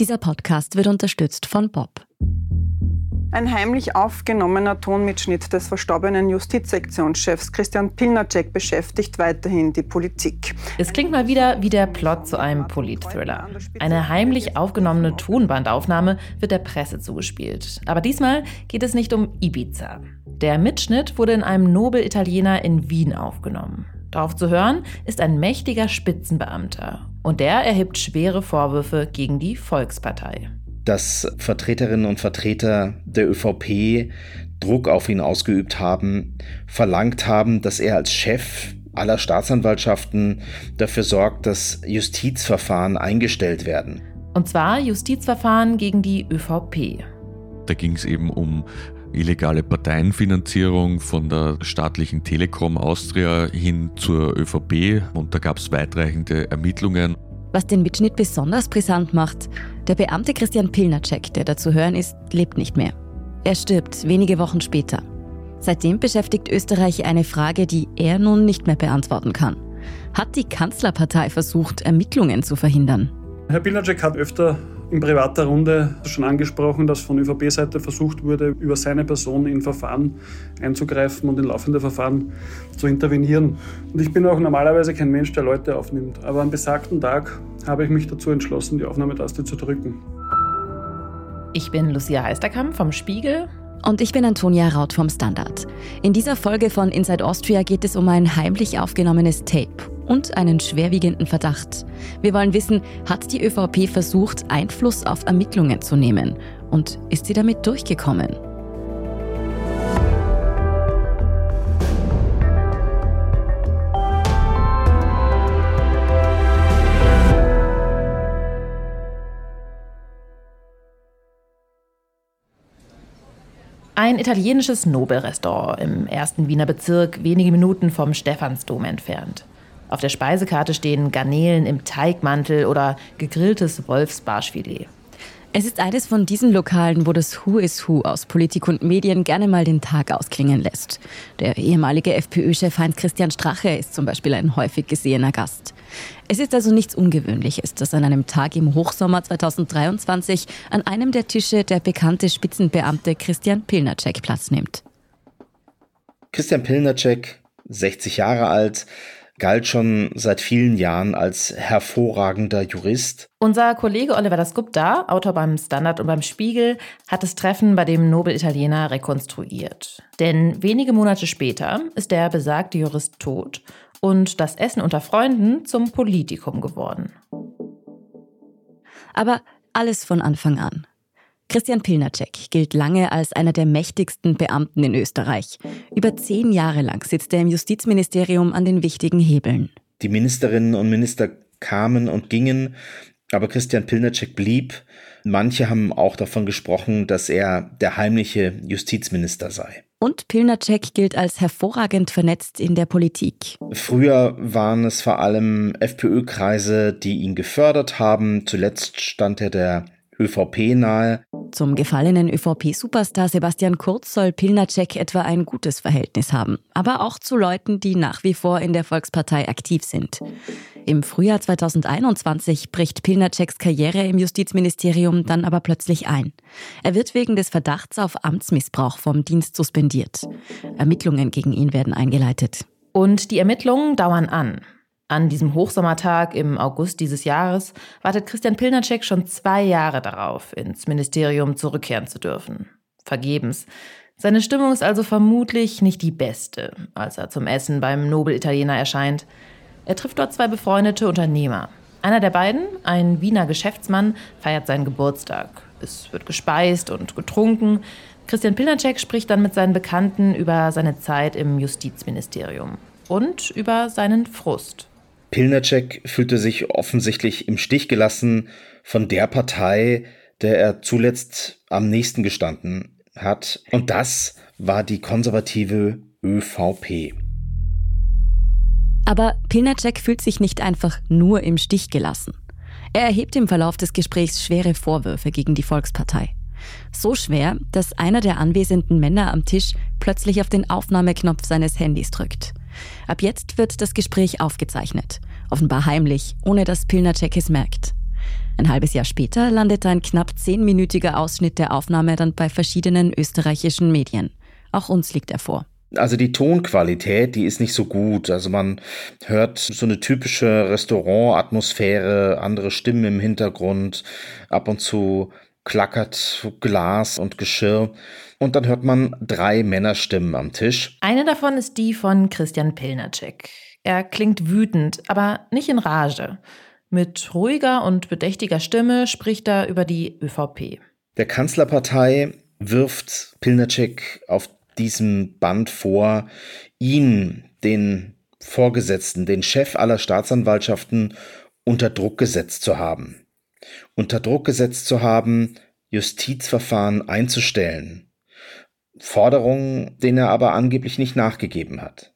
Dieser Podcast wird unterstützt von Bob. Ein heimlich aufgenommener Tonmitschnitt des verstorbenen Justizsektionschefs Christian Pilnacek beschäftigt weiterhin die Politik. Es klingt mal wieder wie der Plot zu einem Politthriller. Eine heimlich aufgenommene Tonbandaufnahme wird der Presse zugespielt. Aber diesmal geht es nicht um Ibiza. Der Mitschnitt wurde in einem Nobel-Italiener in Wien aufgenommen. Darauf zu hören ist ein mächtiger Spitzenbeamter. Und der erhebt schwere Vorwürfe gegen die Volkspartei. Dass Vertreterinnen und Vertreter der ÖVP Druck auf ihn ausgeübt haben, verlangt haben, dass er als Chef aller Staatsanwaltschaften dafür sorgt, dass Justizverfahren eingestellt werden. Und zwar Justizverfahren gegen die ÖVP. Da ging es eben um illegale Parteienfinanzierung von der staatlichen Telekom Austria hin zur ÖVP und da gab es weitreichende Ermittlungen. Was den Mitschnitt besonders brisant macht, der Beamte Christian Pilnacek, der da zu hören ist, lebt nicht mehr. Er stirbt wenige Wochen später. Seitdem beschäftigt Österreich eine Frage, die er nun nicht mehr beantworten kann. Hat die Kanzlerpartei versucht, Ermittlungen zu verhindern? Herr Pilnacek hat öfter in privater Runde schon angesprochen, dass von ÖVP-Seite versucht wurde, über seine Person in Verfahren einzugreifen und in laufende Verfahren zu intervenieren. Und ich bin auch normalerweise kein Mensch, der Leute aufnimmt. Aber am besagten Tag habe ich mich dazu entschlossen, die Aufnahmetaste zu drücken. Ich bin Lucia Heisterkamp vom Spiegel. Und ich bin Antonia Raut vom Standard. In dieser Folge von Inside Austria geht es um ein heimlich aufgenommenes Tape und einen schwerwiegenden Verdacht. Wir wollen wissen, hat die ÖVP versucht, Einfluss auf Ermittlungen zu nehmen? Und ist sie damit durchgekommen? Ein italienisches Nobelrestaurant im ersten Wiener Bezirk, wenige Minuten vom Stephansdom entfernt. Auf der Speisekarte stehen Garnelen im Teigmantel oder gegrilltes Wolfsbarschfilet. Es ist eines von diesen Lokalen, wo das Who is Who aus Politik und Medien gerne mal den Tag ausklingen lässt. Der ehemalige FPÖ-Chef Heinz Christian Strache ist zum Beispiel ein häufig gesehener Gast. Es ist also nichts Ungewöhnliches, dass an einem Tag im Hochsommer 2023 an einem der Tische der bekannte Spitzenbeamte Christian Pilnacek Platz nimmt. Christian Pilnacek, 60 Jahre alt, galt schon seit vielen Jahren als hervorragender Jurist. Unser Kollege Oliver Dasgupta, Autor beim Standard und beim Spiegel, hat das Treffen bei dem Nobel-Italiener rekonstruiert. Denn wenige Monate später ist der besagte Jurist tot und das Essen unter Freunden zum Politikum geworden. Aber alles von Anfang an. Christian Pilnacek gilt lange als einer der mächtigsten Beamten in Österreich. Über zehn Jahre lang sitzt er im Justizministerium an den wichtigen Hebeln. Die Ministerinnen und Minister kamen und gingen, aber Christian Pilnacek blieb. Manche haben auch davon gesprochen, dass er der heimliche Justizminister sei. Und Pilnacek gilt als hervorragend vernetzt in der Politik. Früher waren es vor allem FPÖ-Kreise, die ihn gefördert haben. Zuletzt stand er der ÖVP nahe. Zum gefallenen ÖVP-Superstar Sebastian Kurz soll Pilnacek etwa ein gutes Verhältnis haben, aber auch zu Leuten, die nach wie vor in der Volkspartei aktiv sind. Im Frühjahr 2021 bricht Pilnaceks Karriere im Justizministerium dann aber plötzlich ein. Er wird wegen des Verdachts auf Amtsmissbrauch vom Dienst suspendiert. Ermittlungen gegen ihn werden eingeleitet. Und die Ermittlungen dauern an. An diesem Hochsommertag im August dieses Jahres wartet Christian Pilnacek schon zwei Jahre darauf, ins Ministerium zurückkehren zu dürfen. Vergebens. Seine Stimmung ist also vermutlich nicht die beste, als er zum Essen beim Nobel-Italiener erscheint. Er trifft dort zwei befreundete Unternehmer. Einer der beiden, ein Wiener Geschäftsmann, feiert seinen Geburtstag. Es wird gespeist und getrunken. Christian Pilnacek spricht dann mit seinen Bekannten über seine Zeit im Justizministerium und über seinen Frust. Pilnacek fühlte sich offensichtlich im Stich gelassen von der Partei, der er zuletzt am nächsten gestanden hat. Und das war die konservative ÖVP. Aber Pilnacek fühlt sich nicht einfach nur im Stich gelassen. Er erhebt im Verlauf des Gesprächs schwere Vorwürfe gegen die Volkspartei. So schwer, dass einer der anwesenden Männer am Tisch plötzlich auf den Aufnahmeknopf seines Handys drückt. Ab jetzt wird das Gespräch aufgezeichnet. Offenbar heimlich, ohne dass Pilnacek es merkt. Ein halbes Jahr später landet ein knapp zehnminütiger Ausschnitt der Aufnahme dann bei verschiedenen österreichischen Medien. Auch uns liegt er vor. Also die Tonqualität, die ist nicht so gut. Also man hört so eine typische Restaurantatmosphäre, andere Stimmen im Hintergrund, ab und zu klackert Glas und Geschirr. Und dann hört man drei Männerstimmen am Tisch. Eine davon ist die von Christian Pilnacek. Er klingt wütend, aber nicht in Rage. Mit ruhiger und bedächtiger Stimme spricht er über die ÖVP. Der Kanzlerpartei wirft Pilnacek auf diesem Band vor, ihn, den Vorgesetzten, den Chef aller Staatsanwaltschaften, unter Druck gesetzt zu haben. Unter Druck gesetzt zu haben, Justizverfahren einzustellen. Forderungen, denen er aber angeblich nicht nachgegeben hat.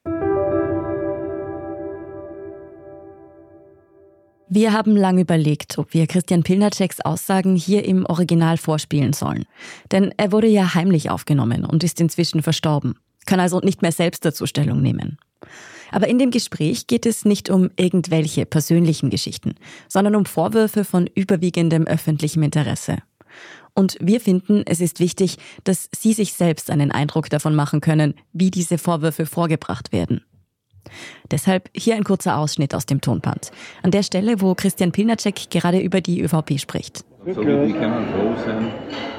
Wir haben lange überlegt, ob wir Christian Pilnaceks Aussagen hier im Original vorspielen sollen. Denn er wurde ja heimlich aufgenommen und ist inzwischen verstorben, kann also nicht mehr selbst dazu Stellung nehmen. Aber in dem Gespräch geht es nicht um irgendwelche persönlichen Geschichten, sondern um Vorwürfe von überwiegendem öffentlichem Interesse. Und wir finden, es ist wichtig, dass Sie sich selbst einen Eindruck davon machen können, wie diese Vorwürfe vorgebracht werden. Deshalb hier ein kurzer Ausschnitt aus dem Tonband. An der Stelle, wo Christian Pilnacek gerade über die ÖVP spricht. So wie die können froh sein,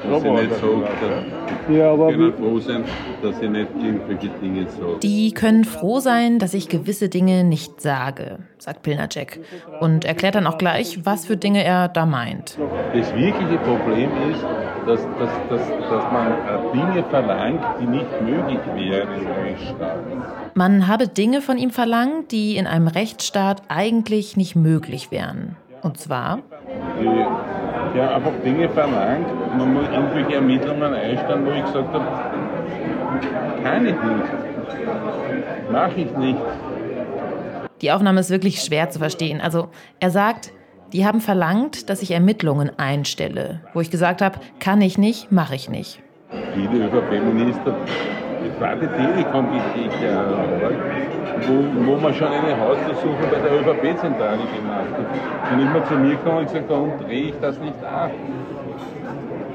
dass sie nicht sagt, ja, aber können froh sein, dass sie nicht irgendwelche Dinge sagen. Die können froh sein, dass ich gewisse Dinge nicht sage, sagt Pilnacek. Und erklärt dann auch gleich, was für Dinge er da meint. Das wirkliche Problem ist, dass, dass, dass, dass man äh, Dinge verlangt, die nicht möglich wären in einem Rechtsstaat. Man habe Dinge von ihm verlangt, die in einem Rechtsstaat eigentlich nicht möglich wären. Und zwar? Die, ja, einfach Dinge verlangt, man muss irgendwelche Ermittlungen einstellen, wo ich gesagt habe, kann ich nicht. Mache ich nicht. Die Aufnahme ist wirklich schwer zu verstehen. Also er sagt, die haben verlangt, dass ich Ermittlungen einstelle, wo ich gesagt habe, kann ich nicht, mache ich nicht. Viele ÖVP-Minister, das war die Telekom-Geschichte, wo, wo man schon eine Hausdurchsuchung bei der ÖVP-Zentrale gemacht hat. Und immer zu mir gekommen und gesagt, warum drehe ich das nicht ab?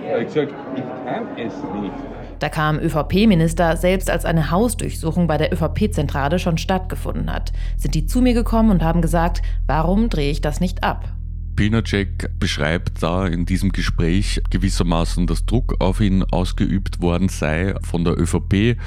Da habe ich gesagt, ich kann es nicht. Da kam ÖVP-Minister, selbst als eine Hausdurchsuchung bei der ÖVP-Zentrale schon stattgefunden hat, sind die zu mir gekommen und haben gesagt, warum drehe ich das nicht ab? Pilnacek beschreibt da in diesem Gespräch gewissermaßen, dass Druck auf ihn ausgeübt worden sei von der ÖVP,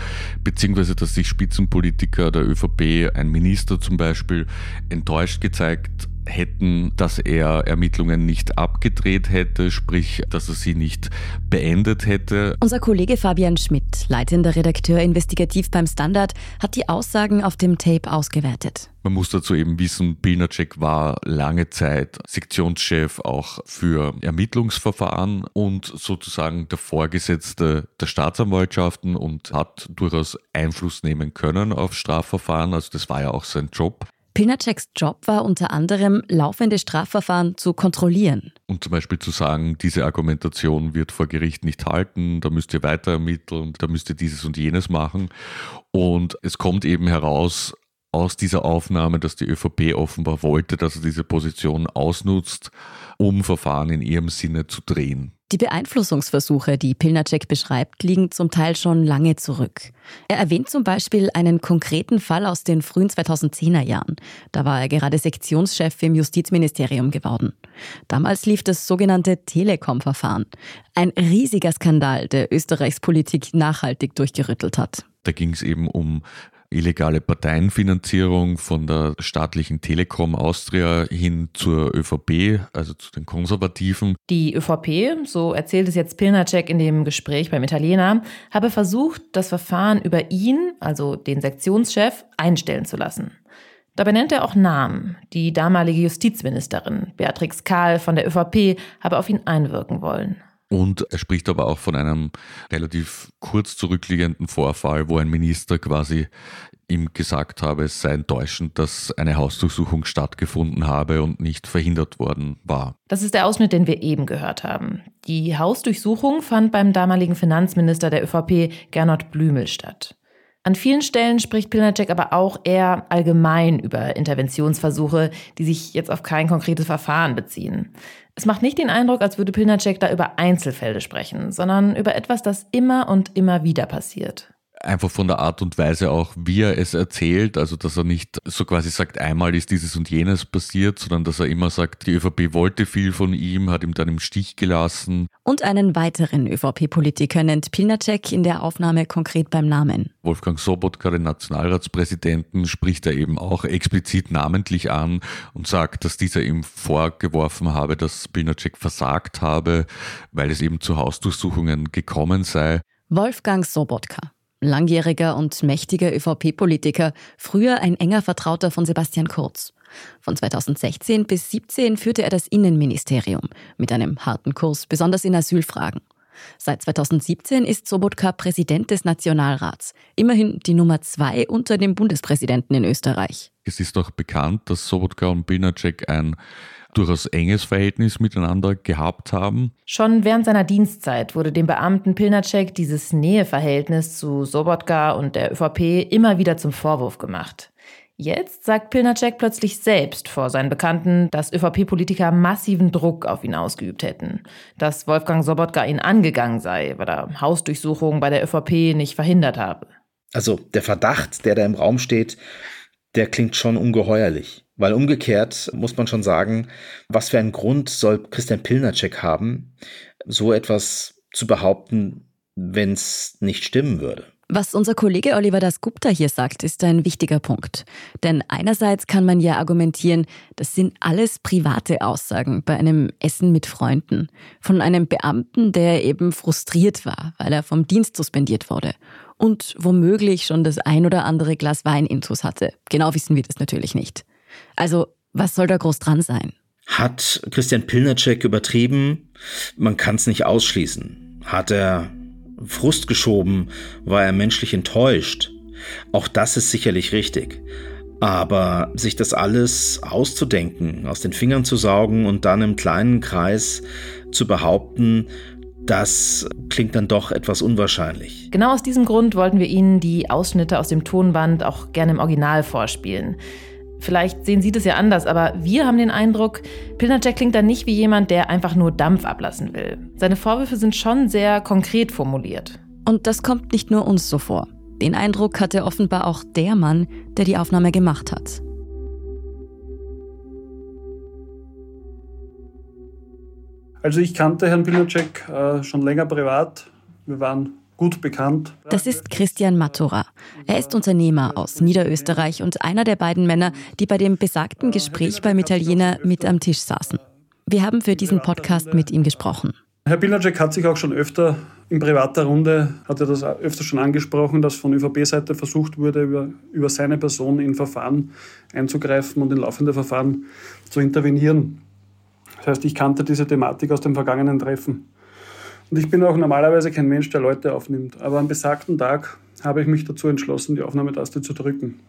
beziehungsweise dass sich Spitzenpolitiker der ÖVP, ein Minister zum Beispiel, enttäuscht gezeigt hätten, dass er Ermittlungen nicht abgedreht hätte, sprich, dass er sie nicht beendet hätte. Unser Kollege Fabian Schmidt, leitender Redakteur investigativ beim Standard, hat die Aussagen auf dem Tape ausgewertet. Man muss dazu eben wissen, Pilnacek war lange Zeit Sektionschef auch für Ermittlungsverfahren und sozusagen der Vorgesetzte der Staatsanwaltschaften und hat durchaus Einfluss nehmen können auf Strafverfahren. Also das war ja auch sein Job. Pilnaceks Job war unter anderem, laufende Strafverfahren zu kontrollieren. Und zum Beispiel zu sagen, diese Argumentation wird vor Gericht nicht halten, da müsst ihr weiter ermitteln, da müsst ihr dieses und jenes machen. Und es kommt eben heraus aus dieser Aufnahme, dass die ÖVP offenbar wollte, dass er diese Position ausnutzt, um Verfahren in ihrem Sinne zu drehen. Die Beeinflussungsversuche, die Pilnacek beschreibt, liegen zum Teil schon lange zurück. Er erwähnt zum Beispiel einen konkreten Fall aus den frühen 2010er Jahren. Da war er gerade Sektionschef im Justizministerium geworden. Damals lief das sogenannte Telekom-Verfahren. Ein riesiger Skandal, der Österreichs Politik nachhaltig durchgerüttelt hat. Da ging es eben um illegale Parteienfinanzierung von der staatlichen Telekom Austria hin zur ÖVP, also zu den Konservativen. Die ÖVP, so erzählt es jetzt Pilnacek in dem Gespräch beim Italiener, habe versucht, das Verfahren über ihn, also den Sektionschef, einstellen zu lassen. Dabei nennt er auch Namen. Die damalige Justizministerin Beatrix Kahl von der ÖVP habe auf ihn einwirken wollen. Und er spricht aber auch von einem relativ kurz zurückliegenden Vorfall, wo ein Minister quasi ihm gesagt habe, es sei enttäuschend, dass eine Hausdurchsuchung stattgefunden habe und nicht verhindert worden war. Das ist der Ausschnitt, den wir eben gehört haben. Die Hausdurchsuchung fand beim damaligen Finanzminister der ÖVP Gernot Blümel statt. An vielen Stellen spricht Pilnacek aber auch eher allgemein über Interventionsversuche, die sich jetzt auf kein konkretes Verfahren beziehen. Es macht nicht den Eindruck, als würde Pilnacek da über Einzelfälle sprechen, sondern über etwas, das immer und immer wieder passiert einfach von der Art und Weise auch, wie er es erzählt, also dass er nicht so quasi sagt, einmal ist dieses und jenes passiert, sondern dass er immer sagt, die ÖVP wollte viel von ihm, hat ihm dann im Stich gelassen. Und einen weiteren ÖVP-Politiker nennt Pilnacek in der Aufnahme konkret beim Namen. Wolfgang Sobotka, den Nationalratspräsidenten, spricht er eben auch explizit namentlich an und sagt, dass dieser ihm vorgeworfen habe, dass Pilnacek versagt habe, weil es eben zu Hausdurchsuchungen gekommen sei. Wolfgang Sobotka langjähriger und mächtiger ÖVP-Politiker, früher ein enger Vertrauter von Sebastian Kurz. Von 2016 bis 2017 führte er das Innenministerium mit einem harten Kurs, besonders in Asylfragen. Seit 2017 ist Sobotka Präsident des Nationalrats, immerhin die Nummer zwei unter dem Bundespräsidenten in Österreich. Es ist auch bekannt, dass Sobotka und Binacek ein durchaus enges Verhältnis miteinander gehabt haben. Schon während seiner Dienstzeit wurde dem Beamten Pilnacek dieses Näheverhältnis zu Sobotka und der ÖVP immer wieder zum Vorwurf gemacht. Jetzt sagt Pilnacek plötzlich selbst vor seinen Bekannten, dass ÖVP-Politiker massiven Druck auf ihn ausgeübt hätten, dass Wolfgang Sobotka ihn angegangen sei, weil er Hausdurchsuchungen bei der ÖVP nicht verhindert habe. Also der Verdacht, der da im Raum steht, der klingt schon ungeheuerlich. Weil umgekehrt muss man schon sagen, was für einen Grund soll Christian Pilnacek haben, so etwas zu behaupten, wenn es nicht stimmen würde. Was unser Kollege Oliver Dasgupta hier sagt, ist ein wichtiger Punkt. Denn einerseits kann man ja argumentieren, das sind alles private Aussagen bei einem Essen mit Freunden. Von einem Beamten, der eben frustriert war, weil er vom Dienst suspendiert wurde. Und womöglich schon das ein oder andere Glas Wein intus hatte. Genau wissen wir das natürlich nicht. Also, was soll da groß dran sein? Hat Christian Pilnacek übertrieben? Man kann es nicht ausschließen. Hat er Frust geschoben? War er menschlich enttäuscht? Auch das ist sicherlich richtig. Aber sich das alles auszudenken, aus den Fingern zu saugen und dann im kleinen Kreis zu behaupten, das klingt dann doch etwas unwahrscheinlich. Genau aus diesem Grund wollten wir Ihnen die Ausschnitte aus dem Tonband auch gerne im Original vorspielen. Vielleicht sehen Sie das ja anders, aber wir haben den Eindruck, Pilnacek klingt da nicht wie jemand, der einfach nur Dampf ablassen will. Seine Vorwürfe sind schon sehr konkret formuliert. Und das kommt nicht nur uns so vor. Den Eindruck hatte offenbar auch der Mann, der die Aufnahme gemacht hat. Also ich kannte Herrn Pilnacek äh, schon länger privat. Wir waren gut bekannt. Das ist Christian Matura. Er ist Unternehmer aus Niederösterreich und einer der beiden Männer, die bei dem besagten Gespräch beim Italiener mit am Tisch saßen. Wir haben für diesen Podcast mit ihm gesprochen. Herr Pilnacek hat sich auch schon öfter in privater Runde, hat er das öfter schon angesprochen, dass von ÖVP-Seite versucht wurde, über, über seine Person in Verfahren einzugreifen und in laufende Verfahren zu intervenieren. Das heißt, ich kannte diese Thematik aus dem vergangenen Treffen. Und ich bin auch normalerweise kein Mensch, der Leute aufnimmt. Aber am besagten Tag habe ich mich dazu entschlossen, die Aufnahmetaste zu drücken.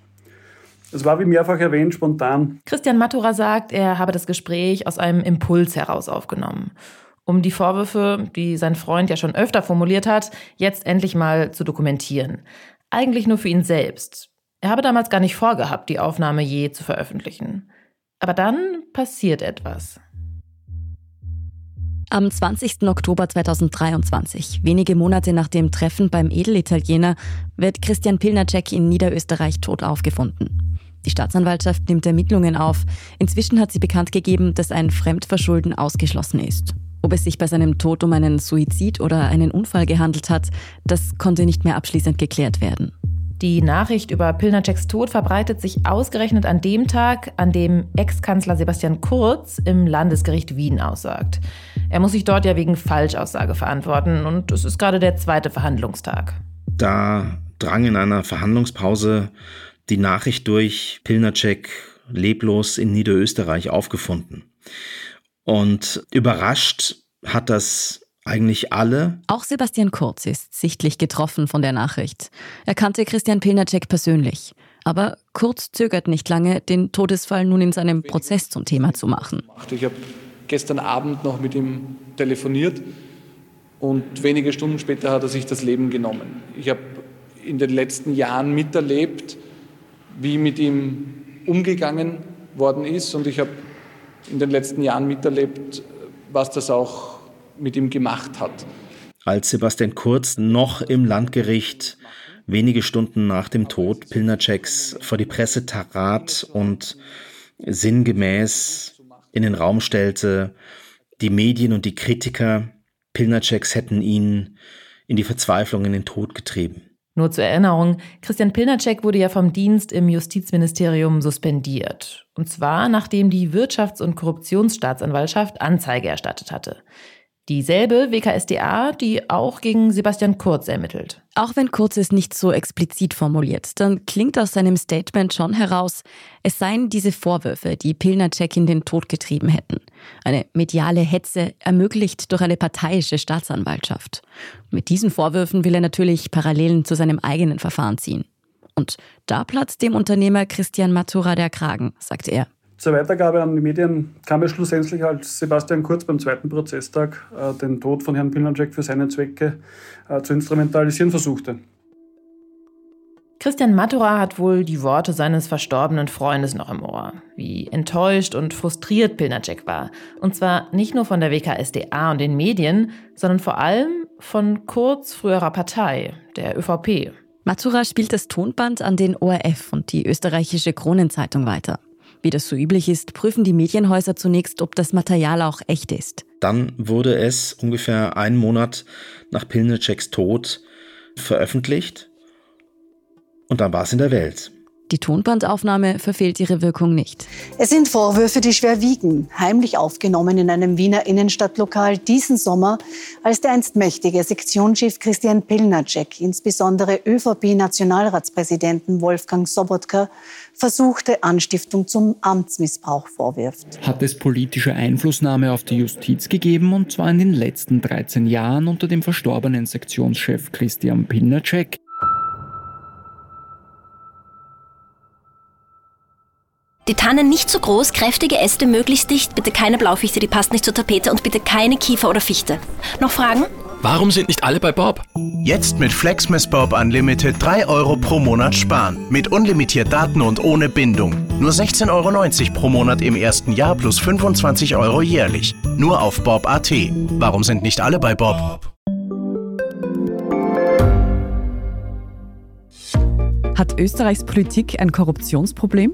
Es war wie mehrfach erwähnt spontan. Christian Matura sagt, er habe das Gespräch aus einem Impuls heraus aufgenommen, um die Vorwürfe, die sein Freund ja schon öfter formuliert hat, jetzt endlich mal zu dokumentieren. Eigentlich nur für ihn selbst. Er habe damals gar nicht vorgehabt, die Aufnahme je zu veröffentlichen. Aber dann passiert etwas. Am 20. Oktober 2023, wenige Monate nach dem Treffen beim Edelitaliener, wird Christian Pilnacek in Niederösterreich tot aufgefunden. Die Staatsanwaltschaft nimmt Ermittlungen auf. Inzwischen hat sie bekannt gegeben, dass ein Fremdverschulden ausgeschlossen ist. Ob es sich bei seinem Tod um einen Suizid oder einen Unfall gehandelt hat, das konnte nicht mehr abschließend geklärt werden. Die Nachricht über Pilnaceks Tod verbreitet sich ausgerechnet an dem Tag, an dem Ex-Kanzler Sebastian Kurz im Landesgericht Wien aussagt. Er muss sich dort ja wegen Falschaussage verantworten und es ist gerade der zweite Verhandlungstag. Da drang in einer Verhandlungspause die Nachricht durch, Pilnacek leblos in Niederösterreich aufgefunden. Und überrascht hat das eigentlich alle. Auch Sebastian Kurz ist sichtlich getroffen von der Nachricht. Er kannte Christian Pilnacek persönlich. Aber Kurz zögert nicht lange, den Todesfall nun in seinem Prozess zum Thema zu machen. Ich habe gestern Abend noch mit ihm telefoniert und wenige Stunden später hat er sich das Leben genommen. Ich habe in den letzten Jahren miterlebt, wie mit ihm umgegangen worden ist. Und ich habe in den letzten Jahren miterlebt, was das auch mit ihm gemacht hat. Als Sebastian Kurz noch im Landgericht wenige Stunden nach dem Tod Pilnaceks vor die Presse trat und sinngemäß in den Raum stellte, die Medien und die Kritiker Pilnaceks hätten ihn in die Verzweiflung, in den Tod getrieben. Nur zur Erinnerung, Christian Pilnacek wurde ja vom Dienst im Justizministerium suspendiert. Und zwar nachdem die Wirtschafts- und Korruptionsstaatsanwaltschaft Anzeige erstattet hatte. Dieselbe WKSDA, die auch gegen Sebastian Kurz ermittelt. Auch wenn Kurz es nicht so explizit formuliert, dann klingt aus seinem Statement schon heraus, es seien diese Vorwürfe, die Pilnacek in den Tod getrieben hätten. Eine mediale Hetze ermöglicht durch eine parteiische Staatsanwaltschaft. Mit diesen Vorwürfen will er natürlich Parallelen zu seinem eigenen Verfahren ziehen. Und da platzt dem Unternehmer Christian Matura der Kragen, sagt er. Zur Weitergabe an die Medien kam es schlussendlich, als Sebastian Kurz beim zweiten Prozesstag äh, den Tod von Herrn Pilnacek für seine Zwecke äh, zu instrumentalisieren versuchte. Christian Matura hat wohl die Worte seines verstorbenen Freundes noch im Ohr, wie enttäuscht und frustriert Pilnacek war. Und zwar nicht nur von der WKSDA und den Medien, sondern vor allem von Kurz früherer Partei, der ÖVP. Matura spielt das Tonband an den ORF und die österreichische Kronenzeitung weiter. Wie das so üblich ist, prüfen die Medienhäuser zunächst, ob das Material auch echt ist. Dann wurde es ungefähr einen Monat nach Pilnaceks Tod veröffentlicht und dann war es in der Welt. Die Tonbandaufnahme verfehlt ihre Wirkung nicht. Es sind Vorwürfe, die schwer wiegen, heimlich aufgenommen in einem Wiener Innenstadtlokal diesen Sommer, als der einst mächtige Sektionschef Christian Pilnacek, insbesondere ÖVP-Nationalratspräsidenten Wolfgang Sobotka, versuchte Anstiftung zum Amtsmissbrauch vorwirft. Hat es politische Einflussnahme auf die Justiz gegeben und zwar in den letzten 13 Jahren unter dem verstorbenen Sektionschef Christian Pilnacek. Die Tannen nicht zu groß, kräftige Äste möglichst dicht, bitte keine Blaufichte, die passt nicht zur Tapete und bitte keine Kiefer oder Fichte. Noch Fragen? Warum sind nicht alle bei Bob? Jetzt mit Flexmas Bob Unlimited 3 Euro pro Monat sparen. Mit unlimitiert Daten und ohne Bindung. Nur 16,90 Euro pro Monat im ersten Jahr plus 25 Euro jährlich. Nur auf Bob.at. Warum sind nicht alle bei Bob? Hat Österreichs Politik ein Korruptionsproblem?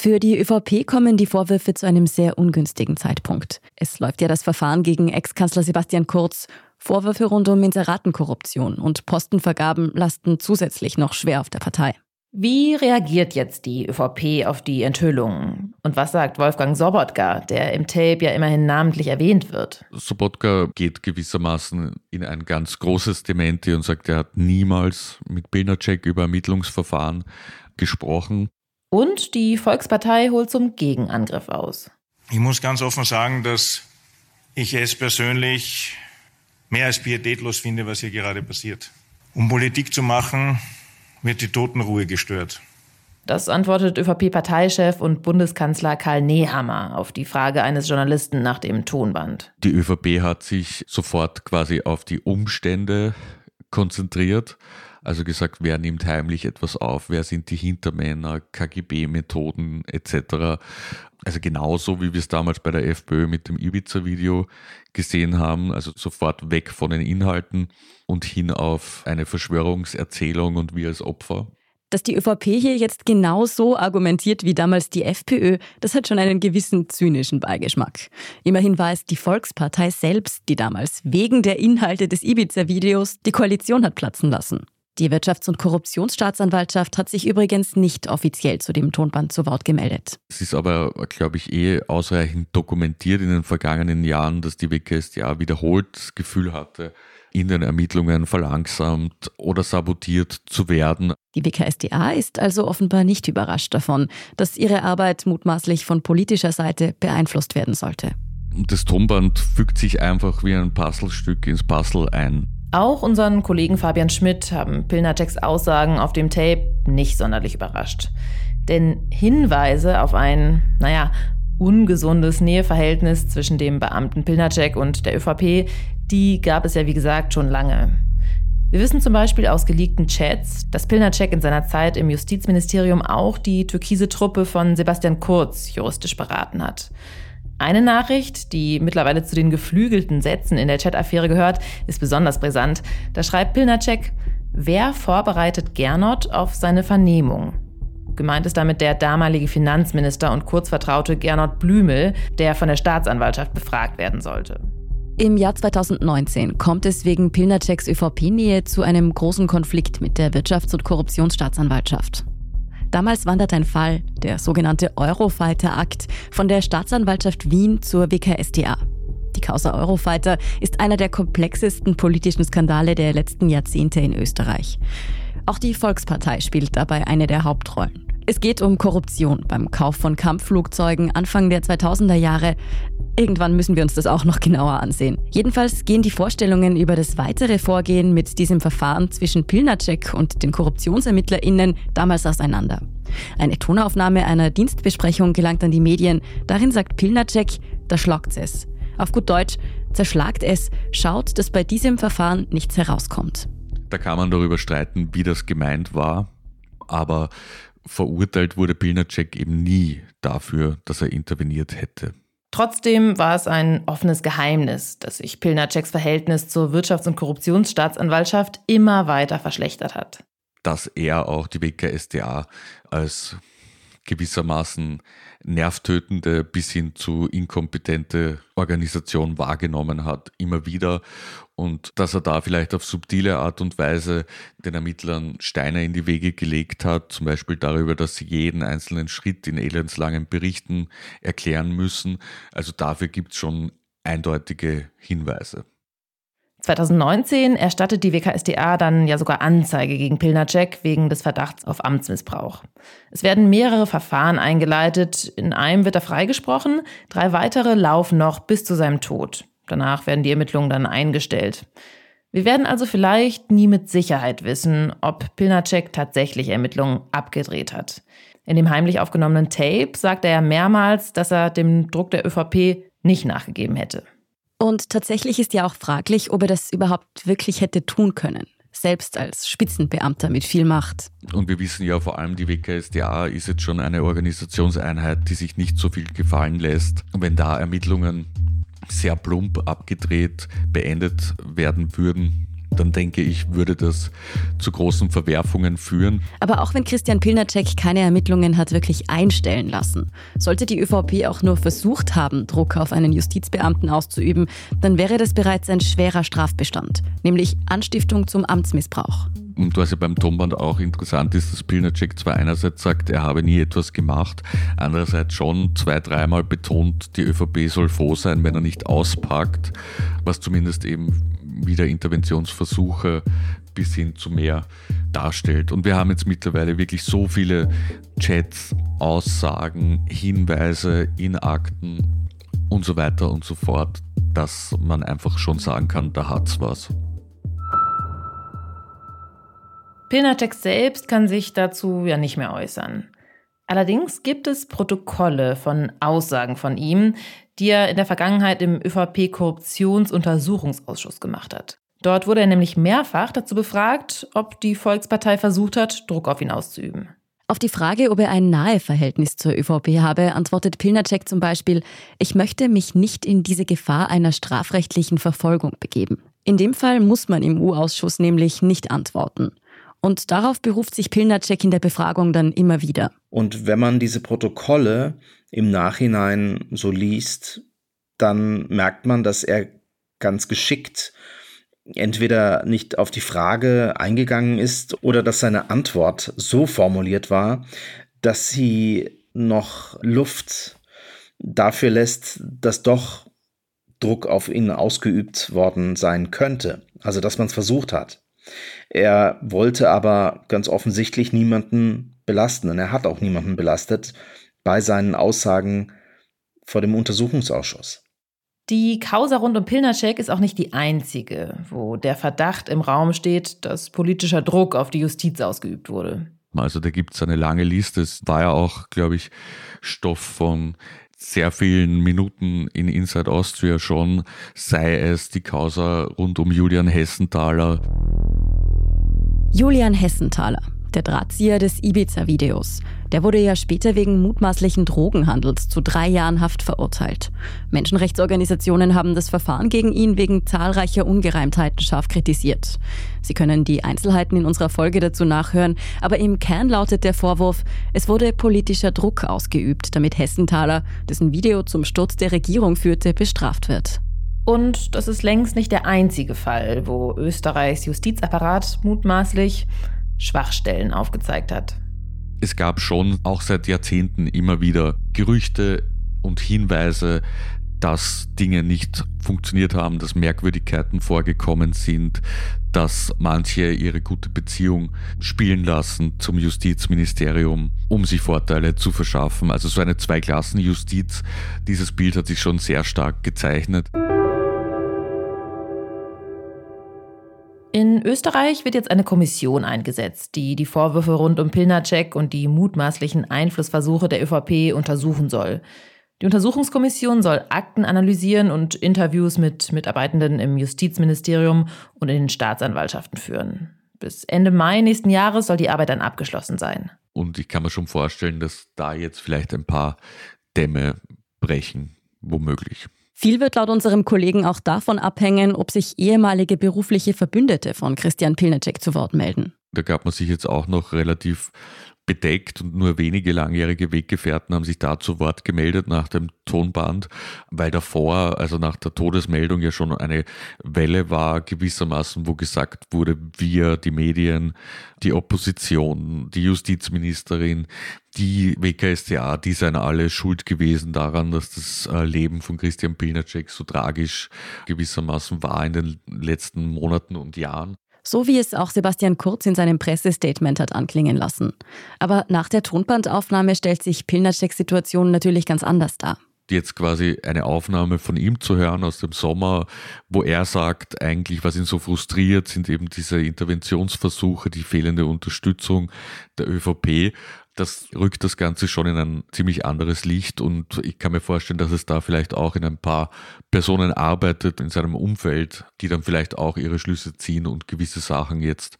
Für die ÖVP kommen die Vorwürfe zu einem sehr ungünstigen Zeitpunkt. Es läuft ja das Verfahren gegen Ex-Kanzler Sebastian Kurz. Vorwürfe rund um Inseratenkorruption und Postenvergaben lasten zusätzlich noch schwer auf der Partei. Wie reagiert jetzt die ÖVP auf die Enthüllungen? Und was sagt Wolfgang Sobotka, der im Tape ja immerhin namentlich erwähnt wird? Sobotka geht gewissermaßen in ein ganz großes Dementi und sagt, er hat niemals mit Pilnacek über Ermittlungsverfahren gesprochen. Und die Volkspartei holt zum Gegenangriff aus. Ich muss ganz offen sagen, dass ich es persönlich mehr als pietätlos finde, was hier gerade passiert. Um Politik zu machen, wird die Totenruhe gestört. Das antwortet ÖVP-Parteichef und Bundeskanzler Karl Nehammer auf die Frage eines Journalisten nach dem Tonband. Die ÖVP hat sich sofort quasi auf die Umstände konzentriert also gesagt, wer nimmt heimlich etwas auf, wer sind die Hintermänner, KGB-Methoden etc. Also genauso wie wir es damals bei der FPÖ mit dem Ibiza-Video gesehen haben, also sofort weg von den Inhalten und hin auf eine Verschwörungserzählung und wir als Opfer. Dass die ÖVP hier jetzt genau so argumentiert wie damals die FPÖ, das hat schon einen gewissen zynischen Beigeschmack. Immerhin war es die Volkspartei selbst, die damals wegen der Inhalte des Ibiza-Videos die Koalition hat platzen lassen. Die Wirtschafts- und Korruptionsstaatsanwaltschaft hat sich übrigens nicht offiziell zu dem Tonband zu Wort gemeldet. Es ist aber, glaube ich, eh ausreichend dokumentiert in den vergangenen Jahren, dass die WKSDA wiederholt das Gefühl hatte, in den Ermittlungen verlangsamt oder sabotiert zu werden. Die WKSDA ist also offenbar nicht überrascht davon, dass ihre Arbeit mutmaßlich von politischer Seite beeinflusst werden sollte. Das Tonband fügt sich einfach wie ein Puzzlestück ins Puzzle ein. Auch unseren Kollegen Fabian Schmidt haben Pilnaceks Aussagen auf dem Tape nicht sonderlich überrascht. Denn Hinweise auf ein, naja, ungesundes Näheverhältnis zwischen dem Beamten Pilnacek und der ÖVP, die gab es ja wie gesagt schon lange. Wir wissen zum Beispiel aus geleakten Chats, dass Pilnacek in seiner Zeit im Justizministerium auch die türkise Truppe von Sebastian Kurz juristisch beraten hat. Eine Nachricht, die mittlerweile zu den geflügelten Sätzen in der Chat-Affäre gehört, ist besonders brisant. Da schreibt Pilnacek, wer vorbereitet Gernot auf seine Vernehmung? Gemeint ist damit der damalige Finanzminister und Kurzvertraute Gernot Blümel, der von der Staatsanwaltschaft befragt werden sollte. Im Jahr 2019 kommt es wegen Pilnaceks ÖVP-Nähe zu einem großen Konflikt mit der Wirtschafts- und Korruptionsstaatsanwaltschaft. Damals wandert ein Fall, der sogenannte Eurofighter-Akt, von der Staatsanwaltschaft Wien zur WKStA. Die Causa Eurofighter ist einer der komplexesten politischen Skandale der letzten Jahrzehnte in Österreich. Auch die Volkspartei spielt dabei eine der Hauptrollen. Es geht um Korruption beim Kauf von Kampfflugzeugen Anfang der 2000er Jahre. Irgendwann müssen wir uns das auch noch genauer ansehen. Jedenfalls gehen die Vorstellungen über das weitere Vorgehen mit diesem Verfahren zwischen Pilnacek und den KorruptionsermittlerInnen damals auseinander. Eine Tonaufnahme einer Dienstbesprechung gelangt an die Medien. Darin sagt Pilnacek, da schlagt es. Auf gut Deutsch, zerschlagt es, schaut, dass bei diesem Verfahren nichts herauskommt. Da kann man darüber streiten, wie das gemeint war. Aber verurteilt wurde Pilnacek eben nie dafür, dass er interveniert hätte. Trotzdem war es ein offenes Geheimnis, dass sich Pilnaceks Verhältnis zur Wirtschafts- und Korruptionsstaatsanwaltschaft immer weiter verschlechtert hat. Dass er auch die WKSDA als gewissermaßen nervtötende bis hin zu inkompetente Organisation wahrgenommen hat, immer wieder. Und dass er da vielleicht auf subtile Art und Weise den Ermittlern Steine in die Wege gelegt hat, zum Beispiel darüber, dass sie jeden einzelnen Schritt in elendslangen Berichten erklären müssen. Also dafür gibt es schon eindeutige Hinweise. 2019 erstattet die WKSDA dann ja sogar Anzeige gegen Pilnacek wegen des Verdachts auf Amtsmissbrauch. Es werden mehrere Verfahren eingeleitet. In einem wird er freigesprochen, drei weitere laufen noch bis zu seinem Tod. Danach werden die Ermittlungen dann eingestellt. Wir werden also vielleicht nie mit Sicherheit wissen, ob Pilnacek tatsächlich Ermittlungen abgedreht hat. In dem heimlich aufgenommenen Tape sagt er ja mehrmals, dass er dem Druck der ÖVP nicht nachgegeben hätte. Und tatsächlich ist ja auch fraglich, ob er das überhaupt wirklich hätte tun können. Selbst als Spitzenbeamter mit viel Macht. Und wir wissen ja vor allem, die WKSDA ist jetzt schon eine Organisationseinheit, die sich nicht so viel gefallen lässt. Und wenn da Ermittlungen sehr plump abgedreht beendet werden würden, dann denke ich, würde das zu großen Verwerfungen führen. Aber auch wenn Christian Pilnacek keine Ermittlungen hat wirklich einstellen lassen, sollte die ÖVP auch nur versucht haben, Druck auf einen Justizbeamten auszuüben, dann wäre das bereits ein schwerer Strafbestand, nämlich Anstiftung zum Amtsmissbrauch. Und was ja beim Tonband auch interessant ist, dass Pilnacek zwar einerseits sagt, er habe nie etwas gemacht, andererseits schon zwei, dreimal betont, die ÖVP soll froh sein, wenn er nicht auspackt, was zumindest eben wieder Interventionsversuche bis hin zu mehr darstellt. Und wir haben jetzt mittlerweile wirklich so viele Chats, Aussagen, Hinweise in Akten und so weiter und so fort, dass man einfach schon sagen kann, da hat's was. Pilnacek selbst kann sich dazu ja nicht mehr äußern. Allerdings gibt es Protokolle von Aussagen von ihm, die er in der Vergangenheit im ÖVP-Korruptionsuntersuchungsausschuss gemacht hat. Dort wurde er nämlich mehrfach dazu befragt, ob die Volkspartei versucht hat, Druck auf ihn auszuüben. Auf die Frage, ob er ein nahe Verhältnis zur ÖVP habe, antwortet Pilnacek zum Beispiel, ich möchte mich nicht in diese Gefahr einer strafrechtlichen Verfolgung begeben. In dem Fall muss man im U-Ausschuss nämlich nicht antworten. Und darauf beruft sich Pilnacek in der Befragung dann immer wieder. Und wenn man diese Protokolle im Nachhinein so liest, dann merkt man, dass er ganz geschickt entweder nicht auf die Frage eingegangen ist oder dass seine Antwort so formuliert war, dass sie noch Luft dafür lässt, dass doch Druck auf ihn ausgeübt worden sein könnte. Also dass man es versucht hat. Er wollte aber ganz offensichtlich niemanden belasten und er hat auch niemanden belastet bei seinen Aussagen vor dem Untersuchungsausschuss. Die Causa rund um Pilnacek ist auch nicht die einzige, wo der Verdacht im Raum steht, dass politischer Druck auf die Justiz ausgeübt wurde. Also da gibt es eine lange Liste. Es war ja auch, glaube ich, Stoff von sehr vielen Minuten in Inside Austria schon, sei es die Causa rund um Julian Hessenthaler. Julian Hessenthaler, der Drahtzieher des Ibiza-Videos. Der wurde ja später wegen mutmaßlichen Drogenhandels zu drei Jahren Haft verurteilt. Menschenrechtsorganisationen haben das Verfahren gegen ihn wegen zahlreicher Ungereimtheiten scharf kritisiert. Sie können die Einzelheiten in unserer Folge dazu nachhören, aber im Kern lautet der Vorwurf, es wurde politischer Druck ausgeübt, damit Hessenthaler, dessen Video zum Sturz der Regierung führte, bestraft wird. Und das ist längst nicht der einzige Fall, wo Österreichs Justizapparat mutmaßlich Schwachstellen aufgezeigt hat. Es gab schon auch seit Jahrzehnten immer wieder Gerüchte und Hinweise, dass Dinge nicht funktioniert haben, dass Merkwürdigkeiten vorgekommen sind, dass manche ihre gute Beziehung spielen lassen zum Justizministerium, um sich Vorteile zu verschaffen. Also so eine Zweiklassenjustiz, dieses Bild hat sich schon sehr stark gezeichnet. In Österreich wird jetzt eine Kommission eingesetzt, die die Vorwürfe rund um Pilnacek und die mutmaßlichen Einflussversuche der ÖVP untersuchen soll. Die Untersuchungskommission soll Akten analysieren und Interviews mit Mitarbeitenden im Justizministerium und in den Staatsanwaltschaften führen. Bis Ende Mai nächsten Jahres soll die Arbeit dann abgeschlossen sein. Und ich kann mir schon vorstellen, dass da jetzt vielleicht ein paar Dämme brechen, womöglich. Viel wird laut unserem Kollegen auch davon abhängen, ob sich ehemalige berufliche Verbündete von Christian Pilnacek zu Wort melden. Da gab man sich jetzt auch noch relativ bedeckt und nur wenige langjährige Weggefährten haben sich da zu Wort gemeldet nach dem Tonband, weil davor, also nach der Todesmeldung ja schon eine Welle war gewissermaßen, wo gesagt wurde, wir, die Medien, die Opposition, die Justizministerin, die WKStA, die seien alle schuld gewesen daran, dass das äh, Leben von Christian Pilnacek so tragisch gewissermaßen war in den letzten Monaten und Jahren. So wie es auch Sebastian Kurz in seinem Pressestatement hat anklingen lassen. Aber nach der Tonbandaufnahme stellt sich Pilnaceks Situation natürlich ganz anders dar jetzt quasi eine Aufnahme von ihm zu hören aus dem Sommer, wo er sagt, eigentlich, was ihn so frustriert, sind eben diese Interventionsversuche, die fehlende Unterstützung der ÖVP das rückt das Ganze schon in ein ziemlich anderes Licht und ich kann mir vorstellen, dass es da vielleicht auch in ein paar Personen arbeitet in seinem Umfeld, die dann vielleicht auch ihre Schlüsse ziehen und gewisse Sachen jetzt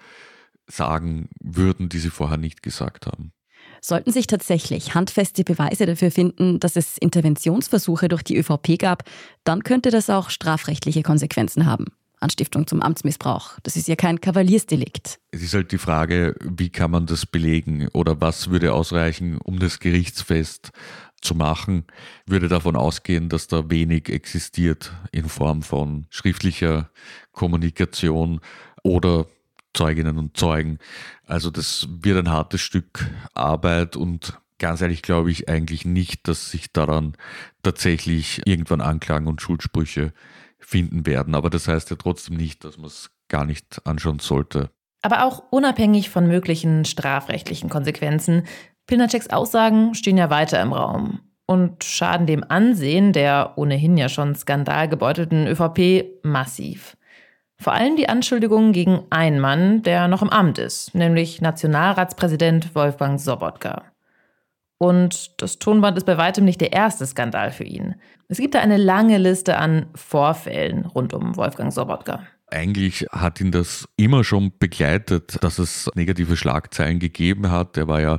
sagen würden, die sie vorher nicht gesagt haben. Sollten sich tatsächlich handfeste Beweise dafür finden, dass es Interventionsversuche durch die ÖVP gab, dann könnte das auch strafrechtliche Konsequenzen haben. Anstiftung zum Amtsmissbrauch. Das ist ja kein Kavaliersdelikt. Es ist halt die Frage, wie kann man das belegen oder was würde ausreichen, um das gerichtsfest zu machen. Würde davon ausgehen, dass da wenig existiert in Form von schriftlicher Kommunikation oder Zeuginnen und Zeugen. Also das wird ein hartes Stück Arbeit und ganz ehrlich glaube ich eigentlich nicht, dass sich daran tatsächlich irgendwann Anklagen und Schuldsprüche finden werden. Aber das heißt ja trotzdem nicht, dass man es gar nicht anschauen sollte. Aber auch unabhängig von möglichen strafrechtlichen Konsequenzen, Pilnaceks Aussagen stehen ja weiter im Raum und schaden dem Ansehen der ohnehin ja schon skandalgebeutelten ÖVP massiv. Vor allem die Anschuldigungen gegen einen Mann, der noch im Amt ist, nämlich Nationalratspräsident Wolfgang Sobotka. Und das Tonband ist bei weitem nicht der erste Skandal für ihn. Es gibt da eine lange Liste an Vorfällen rund um Wolfgang Sobotka. Eigentlich hat ihn das immer schon begleitet, dass es negative Schlagzeilen gegeben hat. Er war ja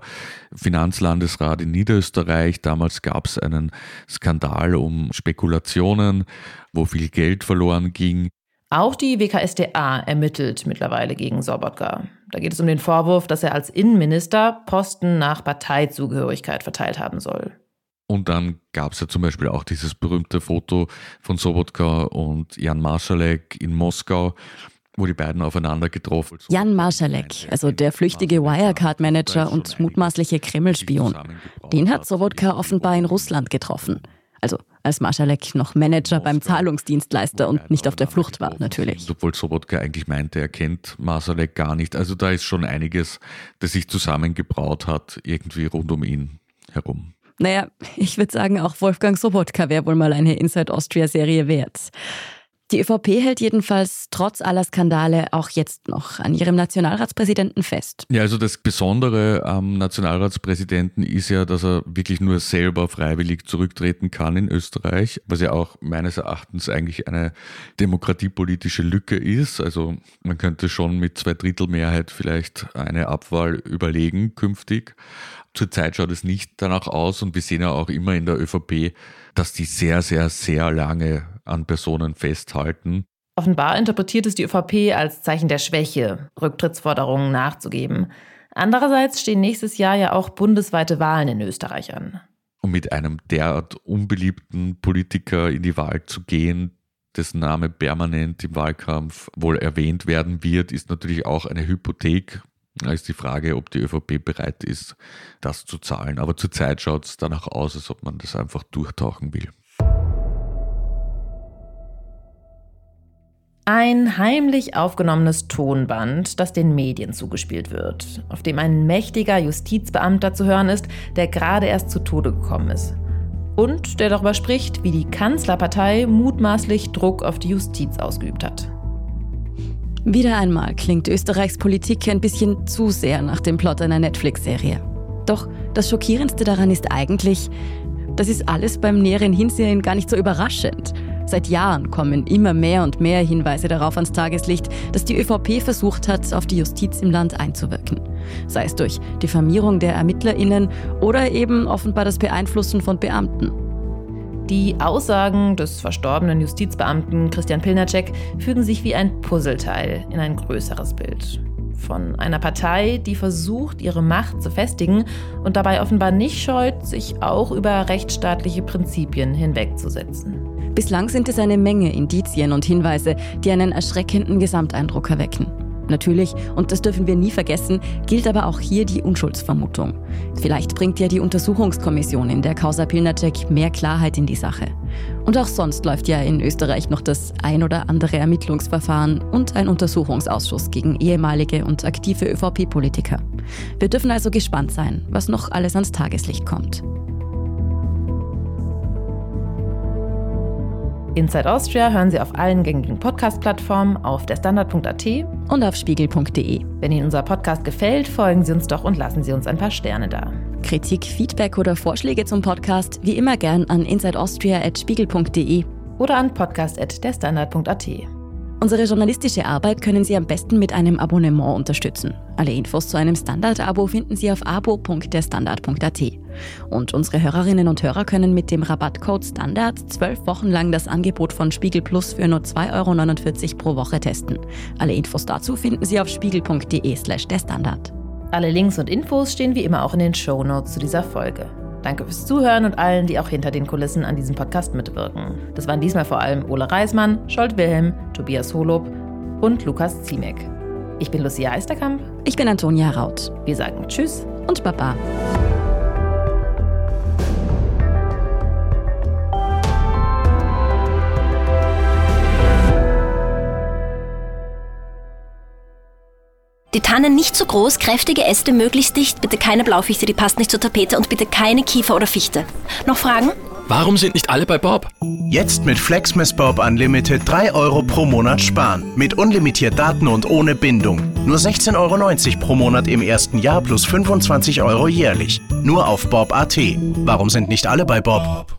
Finanzlandesrat in Niederösterreich. Damals gab es einen Skandal um Spekulationen, wo viel Geld verloren ging. Auch die WKSDA ermittelt mittlerweile gegen Sobotka. Da geht es um den Vorwurf, dass er als Innenminister Posten nach Parteizugehörigkeit verteilt haben soll. Und dann gab es ja zum Beispiel auch dieses berühmte Foto von Sobotka und Jan Marschalek in Moskau, wo die beiden aufeinander getroffen sind. Jan Marschalek, also der flüchtige Wirecard-Manager und mutmaßliche Kreml-Spion, den hat Sobotka offenbar in Russland getroffen. Also als Marschalek noch Manager beim Zahlungsdienstleister und nicht auf der Flucht war, natürlich. Obwohl Sobotka eigentlich meinte, er kennt Marschalek gar nicht. Also da ist schon einiges, das sich zusammengebraut hat, irgendwie rund um ihn herum. Naja, ich würde sagen, auch Wolfgang Sobotka wäre wohl mal eine Inside Austria-Serie wert. Die ÖVP hält jedenfalls trotz aller Skandale auch jetzt noch an ihrem Nationalratspräsidenten fest. Ja, also das Besondere am Nationalratspräsidenten ist ja, dass er wirklich nur selber freiwillig zurücktreten kann in Österreich, was ja auch meines Erachtens eigentlich eine demokratiepolitische Lücke ist. Also man könnte schon mit zwei Drittel Mehrheit vielleicht eine Abwahl überlegen künftig. Zurzeit schaut es nicht danach aus und wir sehen ja auch immer in der ÖVP, dass die sehr, sehr, sehr lange an Personen festhalten. Offenbar interpretiert es die ÖVP als Zeichen der Schwäche, Rücktrittsforderungen nachzugeben. Andererseits stehen nächstes Jahr ja auch bundesweite Wahlen in Österreich an. Und mit einem derart unbeliebten Politiker in die Wahl zu gehen, dessen Name permanent im Wahlkampf wohl erwähnt werden wird, ist natürlich auch eine Hypothek. Da ist die Frage, ob die ÖVP bereit ist, das zu zahlen. Aber zurzeit schaut es danach aus, als ob man das einfach durchtauchen will. Ein heimlich aufgenommenes Tonband, das den Medien zugespielt wird, auf dem ein mächtiger Justizbeamter zu hören ist, der gerade erst zu Tode gekommen ist. Und der darüber spricht, wie die Kanzlerpartei mutmaßlich Druck auf die Justiz ausgeübt hat. Wieder einmal klingt Österreichs Politik ein bisschen zu sehr nach dem Plot einer Netflix-Serie. Doch das Schockierendste daran ist eigentlich, das ist alles beim näheren Hinsehen gar nicht so überraschend. Seit Jahren kommen immer mehr und mehr Hinweise darauf ans Tageslicht, dass die ÖVP versucht hat, auf die Justiz im Land einzuwirken. Sei es durch Diffamierung der ErmittlerInnen oder eben offenbar das Beeinflussen von Beamten. Die Aussagen des verstorbenen Justizbeamten Christian Pilnacek fügen sich wie ein Puzzleteil in ein größeres Bild. Von einer Partei, die versucht, ihre Macht zu festigen und dabei offenbar nicht scheut, sich auch über rechtsstaatliche Prinzipien hinwegzusetzen. Bislang sind es eine Menge Indizien und Hinweise, die einen erschreckenden Gesamteindruck erwecken. Natürlich, und das dürfen wir nie vergessen, gilt aber auch hier die Unschuldsvermutung. Vielleicht bringt ja die Untersuchungskommission in der Causa Pilnacek mehr Klarheit in die Sache. Und auch sonst läuft ja in Österreich noch das ein oder andere Ermittlungsverfahren und ein Untersuchungsausschuss gegen ehemalige und aktive ÖVP-Politiker. Wir dürfen also gespannt sein, was noch alles ans Tageslicht kommt. Inside Austria hören Sie auf allen gängigen Podcast-Plattformen, auf der Standard.at und auf spiegel.de. Wenn Ihnen unser Podcast gefällt, folgen Sie uns doch und lassen Sie uns ein paar Sterne da. Kritik, Feedback oder Vorschläge zum Podcast wie immer gern an insideaustria.spiegel.de oder an podcast.derstandard.at. Unsere journalistische Arbeit können Sie am besten mit einem Abonnement unterstützen. Alle Infos zu einem Standard-Abo finden Sie auf abo.derstandard.at. Und unsere Hörerinnen und Hörer können mit dem Rabattcode Standard zwölf Wochen lang das Angebot von Spiegel Plus für nur 2,49 Euro pro Woche testen. Alle Infos dazu finden Sie auf spiegel.de/slash der Standard. Alle Links und Infos stehen wie immer auch in den Show Notes zu dieser Folge. Danke fürs Zuhören und allen, die auch hinter den Kulissen an diesem Podcast mitwirken. Das waren diesmal vor allem Ole Reismann, Scholt Wilhelm, Tobias Holob und Lukas Ziemek. Ich bin Lucia Eisterkamp. Ich bin Antonia Raut. Wir sagen Tschüss und Baba. Die Tannen nicht zu groß, kräftige Äste möglichst dicht, bitte keine Blaufichte, die passt nicht zur Tapete und bitte keine Kiefer oder Fichte. Noch Fragen? Warum sind nicht alle bei Bob? Jetzt mit Flexmas Bob Unlimited 3 Euro pro Monat sparen. Mit unlimitiert Daten und ohne Bindung. Nur 16,90 Euro pro Monat im ersten Jahr plus 25 Euro jährlich. Nur auf Bob.at. Warum sind nicht alle bei Bob?